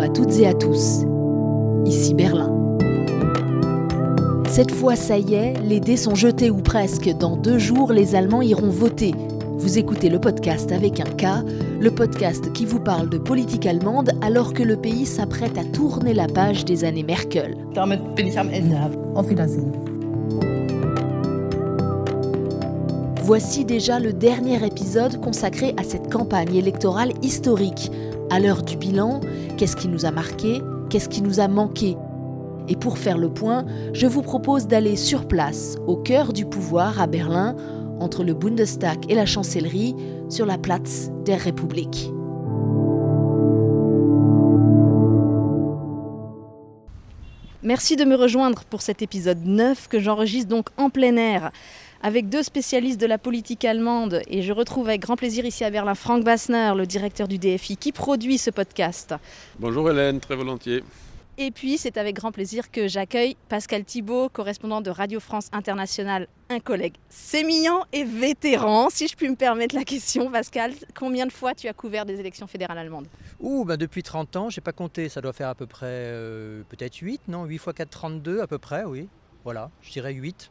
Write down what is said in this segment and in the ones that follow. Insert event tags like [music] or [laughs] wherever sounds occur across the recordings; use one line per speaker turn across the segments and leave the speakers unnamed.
À toutes et à tous. Ici Berlin. Cette fois, ça y est, les dés sont jetés ou presque. Dans deux jours, les Allemands iront voter. Vous écoutez le podcast avec un K, le podcast qui vous parle de politique allemande alors que le pays s'apprête à tourner la page des années Merkel.
Damit bin ich am Ende. Auf Wiedersehen.
Voici déjà le dernier épisode consacré à cette campagne électorale historique. À l'heure du bilan, qu'est-ce qui nous a marqué Qu'est-ce qui nous a manqué? Et pour faire le point, je vous propose d'aller sur place, au cœur du pouvoir à Berlin, entre le Bundestag et la chancellerie, sur la Platz der Republik. Merci de me rejoindre pour cet épisode 9 que j'enregistre donc en plein air avec deux spécialistes de la politique allemande et je retrouve avec grand plaisir ici à Berlin Frank Bassner, le directeur du DFI qui produit ce podcast.
Bonjour Hélène, très volontiers.
Et puis c'est avec grand plaisir que j'accueille Pascal Thibault, correspondant de Radio France Internationale, un collègue sémillant et vétéran. Si je puis me permettre la question, Pascal, combien de fois tu as couvert des élections fédérales allemandes?
Ouh, bah depuis 30 ans, j'ai pas compté, ça doit faire à peu près euh, peut-être 8, non? 8 fois 4, 32 à peu près, oui. Voilà, je dirais 8.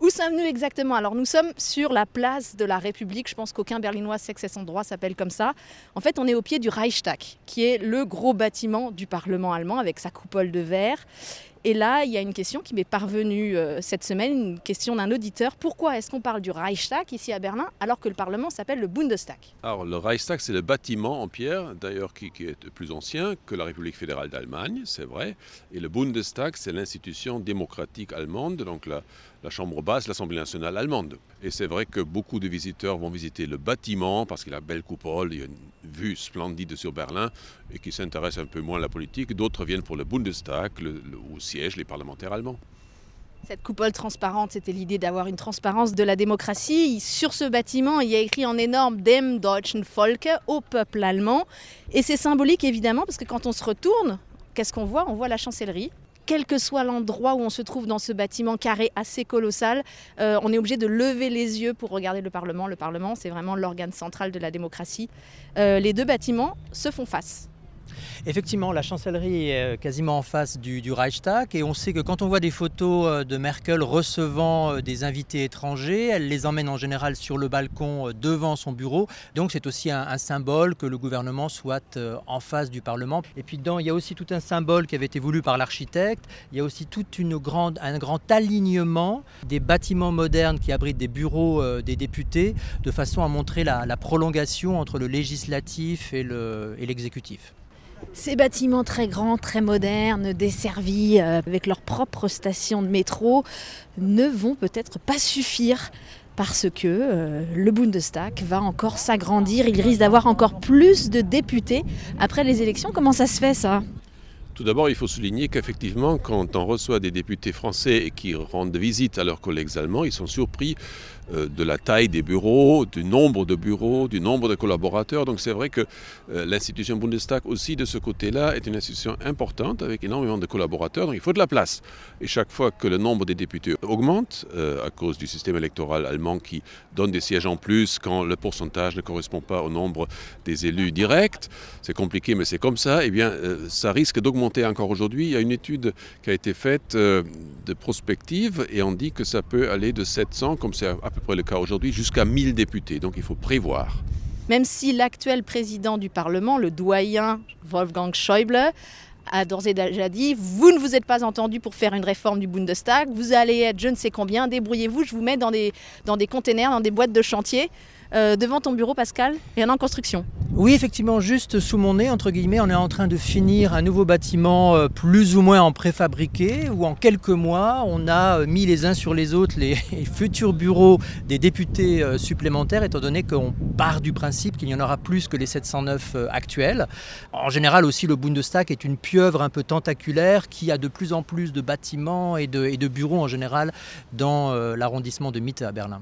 Où sommes-nous exactement? Alors nous sommes sur la place de la République. Je pense qu'aucun Berlinois sait que cet endroit s'appelle comme ça. En fait, on est au pied du Reichstag, qui est le gros bâtiment du Parlement allemand avec sa coupole de verre. Et là, il y a une question qui m'est parvenue euh, cette semaine, une question d'un auditeur. Pourquoi est-ce qu'on parle du Reichstag ici à Berlin alors que le Parlement s'appelle le Bundestag?
Alors le Reichstag, c'est le bâtiment en pierre, d'ailleurs qui, est plus ancien que la République fédérale d'Allemagne, c'est vrai. Et le Bundestag, c'est l'institution démocratique allemande, donc la, chambre basse, l'Assemblée nationale allemande. Et c'est vrai que beaucoup de visiteurs vont visiter le bâtiment parce qu'il a belle coupole, il y a une vue splendide sur Berlin et qui s'intéressent un peu moins à la politique. D'autres viennent pour le Bundestag, le, siègent les parlementaires allemands.
Cette coupole transparente, c'était l'idée d'avoir une transparence de la démocratie. Sur ce bâtiment, il y a écrit en énorme Dem deutschen Volke, au peuple allemand. Et c'est symbolique évidemment parce que quand on se retourne, qu'est-ce qu'on voit? On voit la chancellerie quel que soit l'endroit où on se trouve dans ce bâtiment carré assez colossal, euh, on est obligé de lever les yeux pour regarder le Parlement. Le Parlement, c'est vraiment l'organe central de la démocratie. Euh, les deux bâtiments se font face.
Effectivement, la chancellerie est quasiment en face du, Reichstag et on sait que quand on voit des photos de Merkel recevant des invités étrangers, elle les emmène en général sur le balcon devant son bureau. Donc c'est aussi un, symbole que le gouvernement soit en face du Parlement. Et puis dedans, il y a aussi tout un symbole qui avait été voulu par l'architecte. Il y a aussi tout un grand alignement des bâtiments modernes qui abritent des bureaux des députés de façon à montrer la prolongation entre le législatif et l'exécutif.
Ces bâtiments très grands, très modernes, desservis euh, avec leur propre station de métro, ne vont peut-être pas suffire parce que euh, le Bundestag va encore s'agrandir, il risque d'avoir encore plus de députés après les élections. Comment ça se fait ça?
Tout d'abord, il faut souligner qu'effectivement, quand on reçoit des députés français qui rendent visite à leurs collègues allemands, ils sont surpris euh, de la taille des bureaux, du nombre de bureaux, du nombre de collaborateurs. Donc c'est vrai que euh, l'institution Bundestag aussi de ce côté-là est une institution importante avec énormément de collaborateurs. Donc il faut de la place. Et chaque fois que le nombre des députés augmente euh, à cause du système électoral allemand qui donne des sièges en plus quand le pourcentage ne correspond pas au nombre des élus directs, c'est compliqué mais c'est comme ça, et eh bien ça risque d'augmenter encore aujourd'hui. Il y a une étude qui a été faite euh, de prospective et on dit que ça peut aller de 700, comme c'est à peu près le cas aujourd'hui, jusqu'à 1000 députés. Donc il faut prévoir.
Même si l'actuel président du Parlement, le doyen Wolfgang Schäuble, a d'ores et déjà dit vous ne vous êtes pas entendu pour faire une réforme du Bundestag, vous allez être je ne sais combien, débrouillez-vous, je vous mets dans des, dans des containers, dans des boîtes de chantier. Euh, devant ton bureau, Pascal, et en construction.
Oui, effectivement, juste sous mon nez, entre guillemets, on est en train de finir un nouveau bâtiment euh, plus ou moins en préfabriqué, où en quelques mois, on a mis les uns sur les autres [laughs] les futurs bureaux des députés euh, supplémentaires, étant donné qu'on part du principe qu'il y en aura plus que les 709 actuels. En général aussi, le Bundestag est une pieuvre un peu tentaculaire qui a de plus en plus de bâtiments et de bureaux en général dans l'arrondissement de Mitte à Berlin.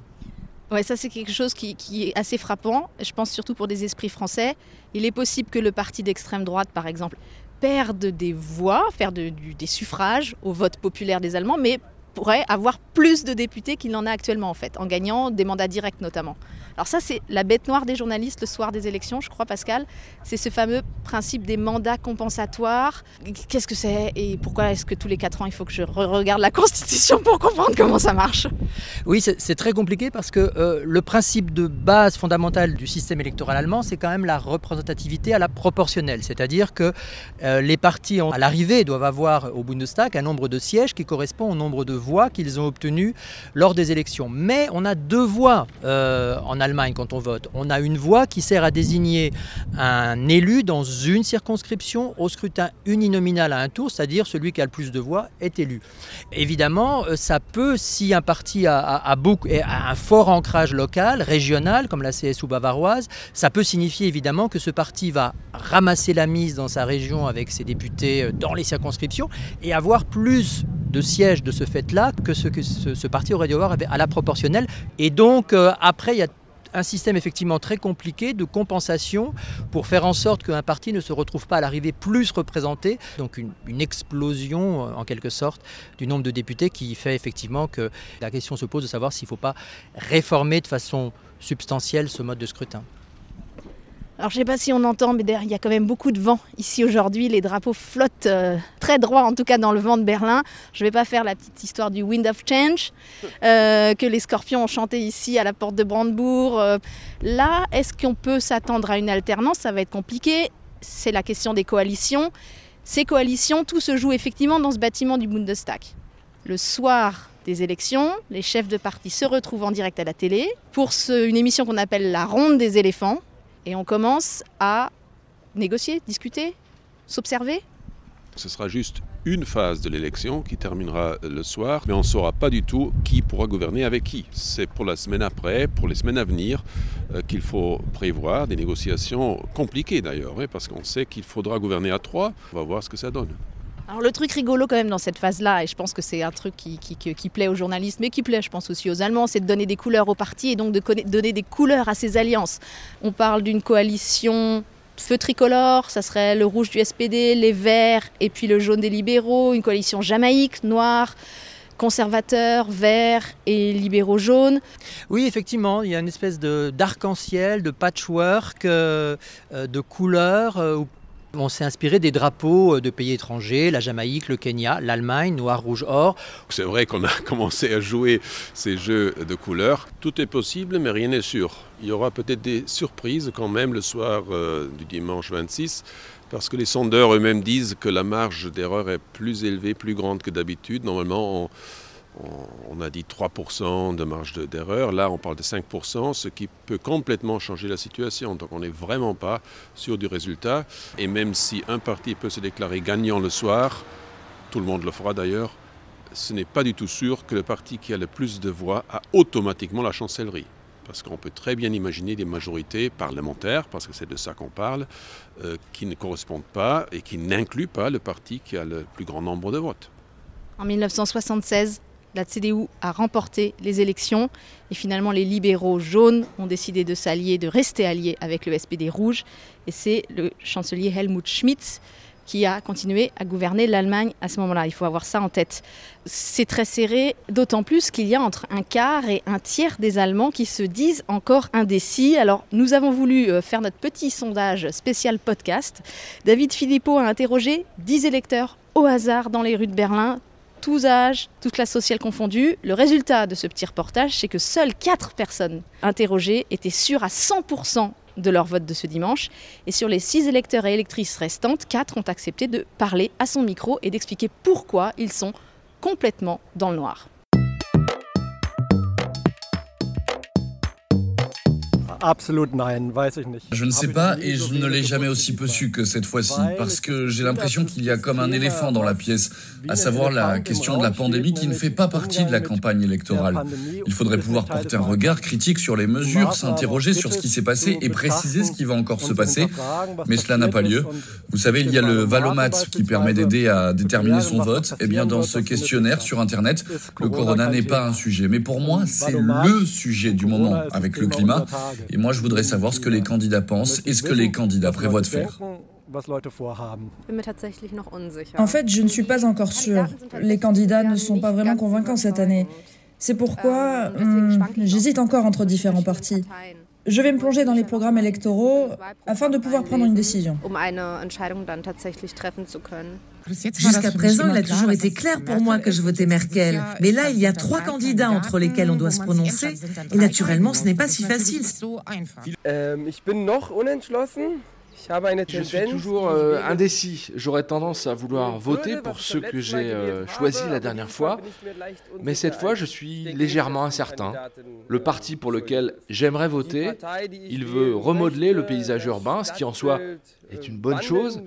Ouais, ça c'est quelque chose qui, est assez frappant. Je pense surtout pour des esprits français. Il est possible que le parti d'extrême droite, par exemple, perde des voix, faire de, du, des suffrages au vote populaire des Allemands, mais pourrait avoir plus de députés qu'il n'en a actuellement en fait, en gagnant des mandats directs notamment. Alors ça, c'est la bête noire des journalistes le soir des élections, je crois, Pascal. C'est ce fameux principe des mandats compensatoires. Qu'est-ce que c'est et pourquoi est-ce que tous les quatre ans, il faut que je regarde la Constitution pour comprendre comment ça marche?
Oui, c'est très compliqué parce que euh, le principe de base fondamental du système électoral allemand, c'est quand même la représentativité à la proportionnelle. C'est-à-dire que euh, les partis, à l'arrivée, doivent avoir au Bundestag un nombre de sièges qui correspond au nombre de voix qu'ils ont obtenues lors des élections. Mais on a deux voix euh, en Allemagne quand on vote. On a une voix qui sert à désigner un élu dans une circonscription au scrutin uninominal à un tour, c'est-à-dire celui qui a le plus de voix est élu. Évidemment, euh, ça peut, si un parti a, beaucoup, a un fort ancrage local, régional, comme la CSU bavaroise, ça peut signifier évidemment que ce parti va ramasser la mise dans sa région avec ses députés euh, dans les circonscriptions et avoir plus de sièges de ce fait-là que ce que ce, parti aurait dû avoir à la proportionnelle. Et donc, euh, après, il y a un système effectivement très compliqué de compensation pour faire en sorte qu'un parti ne se retrouve pas à l'arrivée plus représenté. Donc une, une, explosion euh, en quelque sorte du nombre de députés qui fait effectivement que la question se pose de savoir s'il ne faut pas réformer de façon substantielle ce mode de scrutin.
Alors je ne sais pas si on entend, mais il y a quand même beaucoup de vent ici aujourd'hui. Les drapeaux flottent euh, très droit, en tout cas dans le vent de Berlin. Je ne vais pas faire la petite histoire du Wind of Change [laughs] euh, que les Scorpions ont chanté ici à la porte de Brandebourg. Euh, là, est-ce qu'on peut s'attendre à une alternance? Ça va être compliqué. C'est la question des coalitions. Ces coalitions, tout se joue effectivement dans ce bâtiment du Bundestag. Le soir des élections, les chefs de parti se retrouvent en direct à la télé pour une émission qu'on appelle la ronde des éléphants et on commence à négocier, discuter, s'observer.
Ce sera juste une phase de l'élection qui terminera le soir, mais on ne saura pas du tout qui pourra gouverner avec qui. C'est pour la semaine après, pour les semaines à venir, euh, qu'il faut prévoir des négociations compliquées d'ailleurs, hein, parce qu'on sait qu'il faudra gouverner à trois. On va voir ce que ça donne.
Alors le truc rigolo quand même dans cette phase-là, et je pense que c'est un truc qui, plaît aux journalistes, mais qui plaît je pense aussi aux Allemands, c'est de donner des couleurs aux partis et donc de donner des couleurs à ces alliances. On parle d'une coalition feu tricolore, ça serait le rouge du SPD, les verts et puis le jaune des libéraux, une coalition jamaïque, noire conservateurs, verts et libéraux jaunes.
Oui, effectivement, il y a une espèce d'arc-en-ciel, de, patchwork, euh, euh, de couleurs, euh, on s'est inspiré des drapeaux euh, de pays étrangers, la Jamaïque, le Kenya, l'Allemagne, noir, rouge, or.
C'est vrai qu'on a [laughs] commencé à jouer ces jeux de couleurs. Tout est possible, mais rien n'est sûr. Il y aura peut-être des surprises quand même le soir euh, du dimanche 26 parce que les sondeurs eux-mêmes disent que la marge d'erreur est plus élevée, plus grande que d'habitude. Normalement, on, on a dit 3% de marge d'erreur, là on parle de 5%, ce qui peut complètement changer la situation. Donc on n'est vraiment pas sûr du résultat. Et même si un parti peut se déclarer gagnant le soir, tout le monde le fera d'ailleurs, ce n'est pas du tout sûr que le parti qui a le plus de voix a automatiquement la chancellerie. Parce qu'on peut très bien imaginer des majorités parlementaires, parce que c'est de ça qu'on parle, euh, qui ne correspondent pas et qui n'incluent pas le parti qui a le plus grand nombre de votes.
En 1976, la CDU a remporté les élections et finalement les libéraux jaunes ont décidé de s'allier, de rester alliés avec le SPD rouge. Et c'est le chancelier Helmut Schmidt qui a continué à gouverner l'Allemagne à ce moment-là. Il faut avoir ça en tête. C'est très serré, d'autant plus qu'il y a entre un quart et un tiers des Allemands qui se disent encore indécis. Alors nous avons voulu euh, faire notre petit sondage spécial podcast. David Philippot a interrogé 10 électeurs au hasard dans les rues de Berlin, tous âges, toute classe sociale confondue. Le résultat de ce petit reportage, c'est que seules 4 personnes interrogées étaient sûres à 100% de leur vote de ce dimanche. Et sur les 6 électeurs et électrices restantes, 4 ont accepté de parler à son micro et d'expliquer pourquoi ils sont complètement dans le noir.
Je ne sais pas et je ne l'ai jamais aussi peu su que cette fois-ci parce que j'ai l'impression qu'il y a comme un éléphant dans la pièce, à savoir la question de la pandémie qui ne fait pas partie de la campagne électorale. Il faudrait pouvoir porter un regard critique sur les mesures, s'interroger sur ce qui s'est passé et préciser ce qui va encore se passer, mais cela n'a pas lieu. Vous savez, il y a le Valomat qui permet d'aider à déterminer son vote. Eh bien dans ce questionnaire sur Internet, le corona n'est pas un sujet. Mais pour moi, c'est le sujet du moment avec le climat. Et moi, je voudrais savoir ce que les candidats pensent et ce que les candidats prévoient de faire.
En fait, je ne suis pas encore sûr. Les candidats ne sont pas vraiment convaincants cette année. C'est pourquoi hum, j'hésite encore entre différents partis. Je vais me plonger dans les programmes électoraux afin de pouvoir prendre une décision.
Jusqu'à présent, il a toujours été clair pour moi que je votais Merkel. Mais là, il y a trois candidats entre lesquels on doit se prononcer. Et naturellement, ce n'est pas si facile.
Je suis toujours euh, indécis. J'aurais tendance à vouloir voter pour ceux que j'ai euh, choisis la dernière fois, mais cette fois je suis légèrement incertain. Le parti pour lequel j'aimerais voter, il veut remodeler le paysage urbain, ce qui en soi est une bonne chose,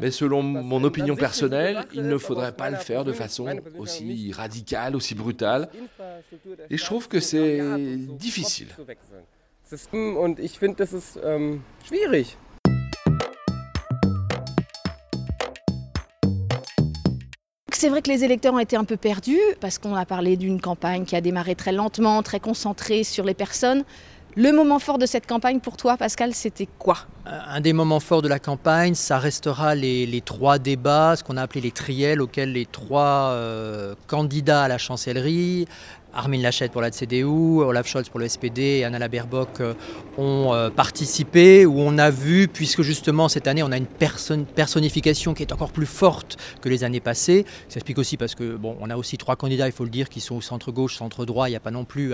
mais selon mon opinion personnelle, il ne faudrait pas le faire de façon aussi radicale, aussi brutale. Et je trouve que c'est difficile.
C'est vrai que les électeurs ont été un peu perdus parce qu'on a parlé d'une campagne qui a démarré très lentement, très concentrée sur les personnes. Le moment fort de cette campagne pour toi, Pascal, c'était quoi?
Un des moments forts de la campagne, ça restera les, trois débats, ce qu'on a appelé les triels, auxquels les trois euh, candidats à la chancellerie, Armin Laschet pour la CDU, Olaf Scholz pour le SPD et Anna Baerbock euh, ont euh, participé, où on a vu, puisque justement cette année on a une personnification qui est encore plus forte que les années passées. Ça explique aussi parce que on a aussi trois candidats, il faut le dire, qui sont au centre gauche, centre droit. Il n'y a pas non plus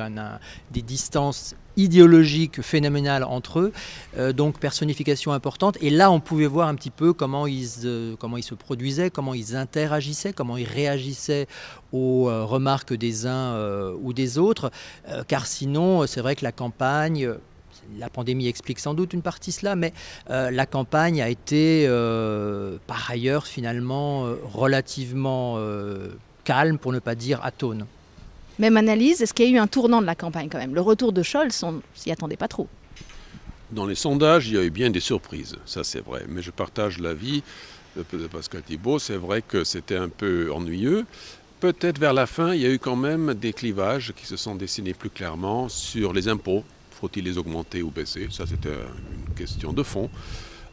des distances idéologiques phénoménales entre eux, euh, donc personnification importante. Et là, on pouvait voir un petit peu comment ils, comment ils se produisaient, comment ils interagissaient, comment ils réagissaient aux remarques des uns euh, ou des autres, euh, car sinon, c'est vrai que la campagne, la pandémie explique sans doute une partie cela, mais euh, la campagne a été par ailleurs finalement relativement calme, pour ne pas dire atone.
Même analyse, est-ce qu'il y a eu un tournant de la campagne quand même? Le retour de Scholz, on s'y attendait pas trop.
Dans les sondages, il y a eu bien des surprises, ça c'est vrai, mais je partage l'avis de Pascal Thibault, c'est vrai que c'était un peu ennuyeux. Peut-être vers la fin, il y a eu quand même des clivages qui se sont dessinés plus clairement sur les impôts. Faut-il les augmenter ou baisser? Ça, c'était une question de fond.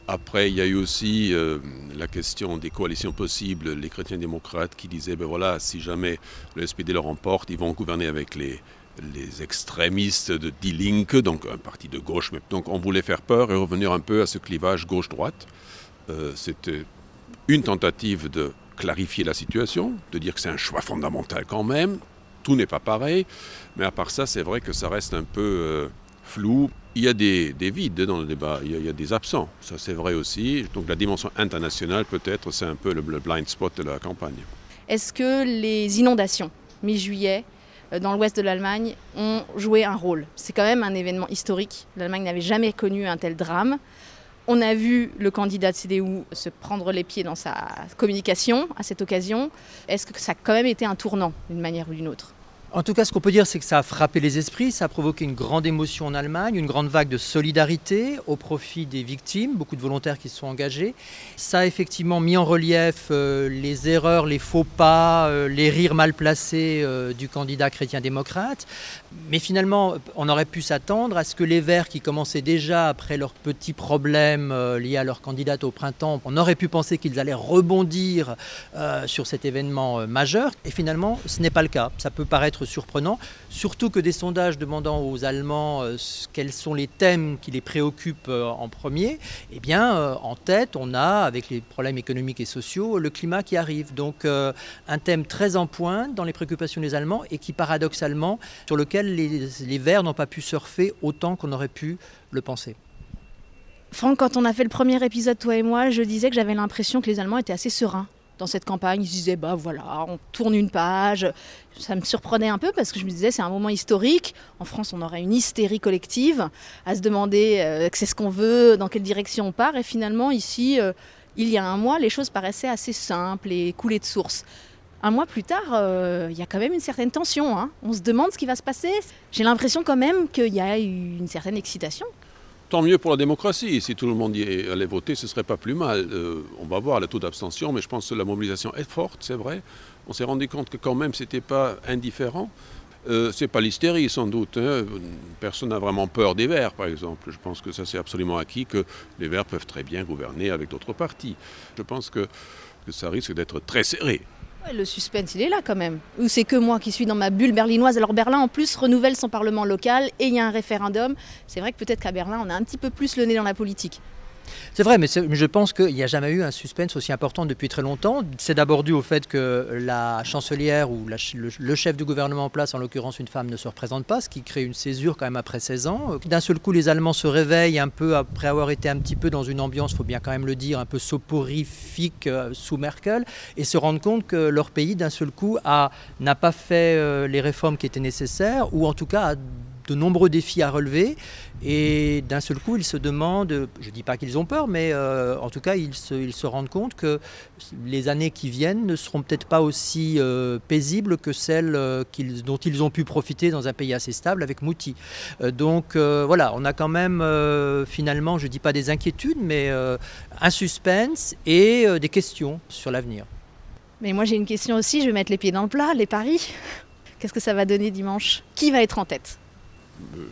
Après, il y a eu aussi euh, la question des coalitions possibles, les chrétiens démocrates qui disaient, ben voilà, si jamais le SPD le remporte, ils vont gouverner avec les, les extrémistes de Die Linke, donc un parti de gauche. Donc on voulait faire peur et revenir un peu à ce clivage gauche-droite. Euh, c'était une tentative de clarifier la situation, de dire que c'est un choix fondamental quand même. Tout n'est pas pareil, mais à part ça, c'est vrai que ça reste un peu euh, flou. Il y a des, vides dans le débat, il y a, des absents, ça c'est vrai aussi. Donc la dimension internationale, peut-être, c'est un peu le, blind spot de la campagne.
Est-ce que les inondations, mi-juillet, euh, dans l'ouest de l'Allemagne, ont joué un rôle? C'est quand même un événement historique. L'Allemagne n'avait jamais connu un tel drame. On a vu le candidat de CDU se prendre les pieds dans sa communication à cette occasion. Est-ce que ça a quand même été un tournant d'une manière ou d'une autre?
En tout cas, ce qu'on peut dire, c'est que ça a frappé les esprits, ça a provoqué une grande émotion en Allemagne, une grande vague de solidarité au profit des victimes, beaucoup de volontaires qui se sont engagés. Ça a effectivement mis en relief euh, les erreurs, les faux pas, euh, les rires mal placés euh, du candidat chrétien-démocrate. Mais finalement, on aurait pu s'attendre à ce que les Verts, qui commençaient déjà après leurs petits problèmes liés à leur candidate au printemps, on aurait pu penser qu'ils allaient rebondir sur cet événement majeur. Et finalement, ce n'est pas le cas. Ça peut paraître surprenant, surtout que des sondages demandant aux Allemands euh, quels sont les thèmes qui les préoccupent euh, en premier, eh bien, euh, en tête, on a, avec les problèmes économiques et sociaux, le climat qui arrive. Donc, un thème très en pointe dans les préoccupations des Allemands et qui, paradoxalement, sur lequel les, les Verts n'ont pas pu surfer autant qu'on aurait pu le penser.
Franck, quand on a fait le premier épisode, toi et moi, je disais que j'avais l'impression que les Allemands étaient assez sereins dans cette campagne. Ils se disaient, bah voilà, on tourne une page. Ça me surprenait un peu parce que je me disais, c'est un moment historique. En France, on aurait une hystérie collective à se demander euh, c'est ce qu'on veut, dans quelle direction on part. Et finalement, ici, euh, il y a un mois, les choses paraissaient assez simples et coulées de source. Un mois plus tard, euh, il y a quand même une certaine tension. Hein. On se demande ce qui va se passer. J'ai l'impression quand même qu'il y a une certaine excitation,
Tant mieux pour la démocratie. Si tout le monde allait voter, ce serait pas plus mal. Euh, on va voir le taux d'abstention, mais je pense que la mobilisation est forte, c'est vrai. On s'est rendu compte que quand même, ce n'était pas indifférent. Euh, c'est pas l'hystérie sans doute. Hein. Personne n'a vraiment peur des Verts, par exemple. Je pense que ça c'est absolument acquis que les Verts peuvent très bien gouverner avec d'autres partis. Je pense que ça risque d'être très serré.
Le suspense, il est là quand même. Ou c'est que moi qui suis dans ma bulle berlinoise. Alors Berlin, en plus, renouvelle son parlement local et il y a un référendum. C'est vrai que peut-être qu'à Berlin, on a un petit peu plus le nez dans la politique.
C'est vrai, mais je pense qu'il n'y a jamais eu un suspense aussi important depuis très longtemps. C'est d'abord dû au fait que la chancelière ou le, chef du gouvernement en place, en l'occurrence une femme, ne se représente pas, ce qui crée une césure quand même après 16 ans. D'un seul coup, les Allemands se réveillent un peu après avoir été un petit peu dans une ambiance, il faut bien quand même le dire, un peu soporifique euh, sous Merkel, et se rendent compte que leur pays, d'un seul coup, n'a pas fait euh, les réformes qui étaient nécessaires, ou en tout cas a de nombreux défis à relever. Et d'un seul coup, ils se demandent, je ne dis pas qu'ils ont peur, mais euh, en tout cas, ils se, ils se, rendent compte que les années qui viennent ne seront peut-être pas aussi euh, paisibles que celles euh, dont ils ont pu profiter dans un pays assez stable avec Mouti. donc voilà, on a quand même finalement, je ne dis pas des inquiétudes, mais un suspense et des questions sur l'avenir.
Mais moi j'ai une question aussi, je vais mettre les pieds dans le plat, les paris. Qu'est-ce que ça va donner dimanche? Qui va être en tête?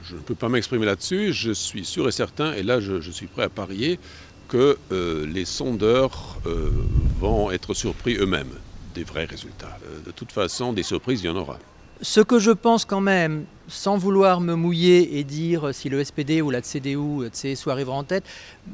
Je ne peux pas m'exprimer là-dessus. Je suis sûr et certain, et là je, suis prêt à parier, que euh, les sondeurs euh, vont être surpris eux-mêmes des vrais résultats. Euh, de toute façon, des surprises, il y en aura.
Ce que je pense quand même, sans vouloir me mouiller et dire si le SPD ou la CDU CSU arrivera en tête,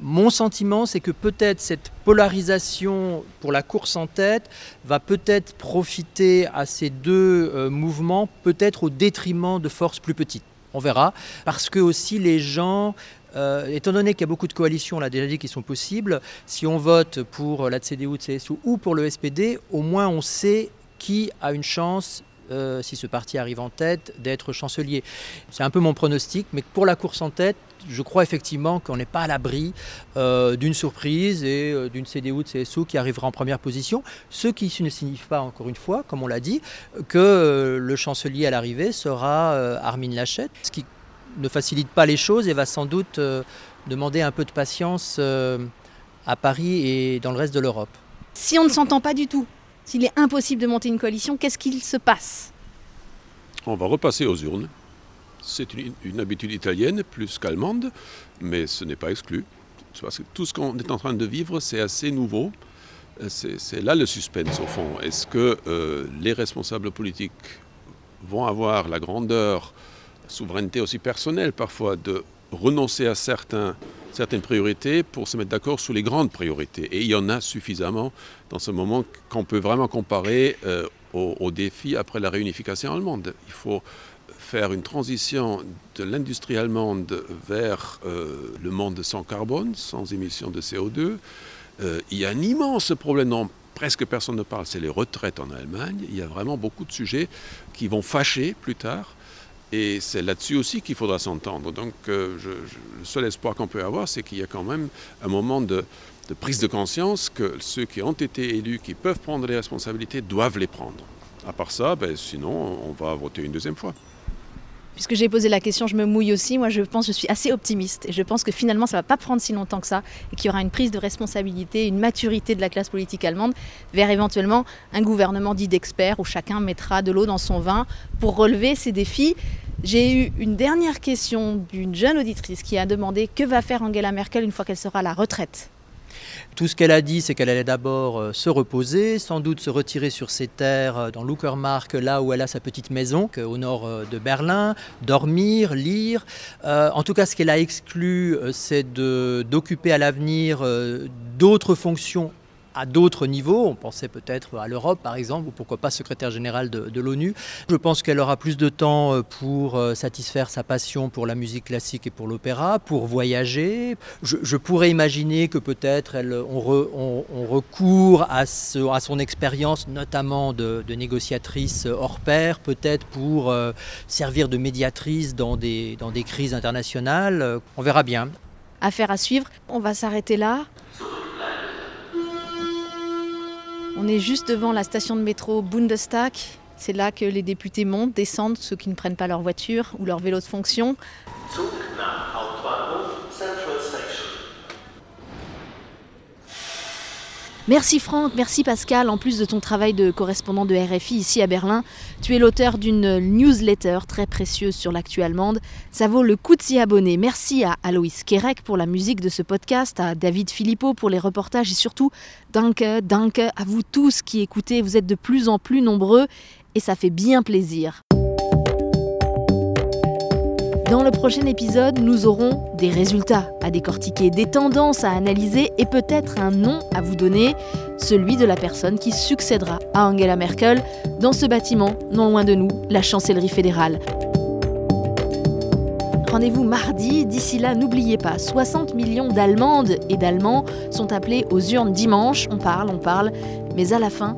mon sentiment c'est que peut-être cette polarisation pour la course en tête va peut-être profiter à ces deux mouvements, peut-être au détriment de forces plus petites. On verra. Parce que aussi les gens, euh, étant donné qu'il y a beaucoup de coalitions, on l'a déjà dit, qui sont possibles, si on vote pour la CDU, CSU ou pour le SPD, au moins on sait qui a une chance euh, si ce parti arrive en tête, d'être chancelier. C'est un peu mon pronostic, mais pour la course en tête, je crois effectivement qu'on n'est pas à l'abri euh, d'une surprise et euh, d'une CDU de CSU qui arrivera en première position, ce qui ne signifie pas, encore une fois, comme on l'a dit, que le chancelier à l'arrivée sera Armin Laschet, ce qui ne facilite pas les choses et va sans doute demander un peu de patience à Paris et dans le reste de l'Europe.
Si on ne s'entend pas du tout s'il est impossible de monter une coalition, qu'est-ce qu'il se passe
On va repasser aux urnes. C'est une, habitude italienne plus qu'allemande, mais ce n'est pas exclu. Parce que tout ce qu'on est en train de vivre, c'est assez nouveau. C'est là le suspense au fond. Est-ce que euh, les responsables politiques vont avoir la grandeur, la souveraineté aussi personnelle parfois, de renoncer à certains certaines priorités pour se mettre d'accord sur les grandes priorités. Et il y en a suffisamment dans ce moment qu'on peut vraiment comparer euh, aux, défis après la réunification allemande. Il faut faire une transition de l'industrie allemande vers euh, le monde sans carbone, sans émissions de CO2. Euh, il y a un immense problème dont presque personne ne parle, c'est les retraites en Allemagne. Il y a vraiment beaucoup de sujets qui vont fâcher plus tard. Et c'est là-dessus aussi qu'il faudra s'entendre. Donc euh, le seul espoir qu'on peut avoir, c'est qu'il y a quand même un moment de, prise de conscience que ceux qui ont été élus, qui peuvent prendre les responsabilités, doivent les prendre. À part ça, ben, sinon, on va voter une deuxième fois.
Puisque j'ai posé la question, je me mouille aussi. Moi, je pense, je suis assez optimiste. Et je pense que finalement, ça ne va pas prendre si longtemps que ça. Et qu'il y aura une prise de responsabilité, une maturité de la classe politique allemande vers éventuellement un gouvernement dit d'experts où chacun mettra de l'eau dans son vin pour relever ces défis. J'ai eu une dernière question d'une jeune auditrice qui a demandé que va faire Angela Merkel une fois qu'elle sera à la retraite.
Tout ce qu'elle a dit, c'est qu'elle allait d'abord euh, se reposer, sans doute se retirer sur ses terres euh, dans Luckermark, là où elle a sa petite maison, au nord euh, de Berlin, dormir, lire. en tout cas, ce qu'elle a exclu, c'est d'occuper à l'avenir d'autres fonctions à d'autres niveaux. On pensait peut-être à l'Europe, par exemple, ou pourquoi pas secrétaire général de, l'ONU. Je pense qu'elle aura plus de temps euh, pour euh, satisfaire sa passion pour la musique classique et pour l'opéra, pour voyager. Je, pourrais imaginer que peut-être on, recourt à, son expérience, notamment de, négociatrice hors pair, peut-être pour euh, servir de médiatrice dans des crises internationales. On verra bien.
Affaire à suivre. On va s'arrêter là. On est juste devant la station de métro Bundestag. C'est là que les députés montent, descendent, ceux qui ne prennent pas leur voiture ou leur vélo de fonction.
Merci Franck, merci Pascal. En plus de ton travail de correspondant de RFI ici à Berlin, tu es l'auteur d'une newsletter très précieuse sur l'actu allemande. Ça vaut le coup de s'y abonner. Merci à Aloïs Kerek pour la musique de ce podcast, à David Philippot pour les reportages et surtout, danke, danke à vous tous qui écoutez. Vous êtes de plus en plus nombreux et ça fait bien plaisir. Dans le prochain épisode, nous aurons des résultats à décortiquer, des tendances à analyser et peut-être un nom à vous donner, celui de la personne qui succédera à Angela Merkel dans ce bâtiment, non loin de nous, la chancellerie fédérale. Rendez-vous mardi. D'ici là, n'oubliez pas, 60 millions d'Allemandes et d'Allemands sont appelés aux urnes dimanche. On parle, on parle, mais à la fin,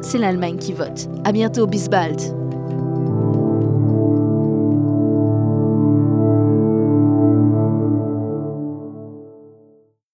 c'est l'Allemagne qui vote. À bientôt, bis bald.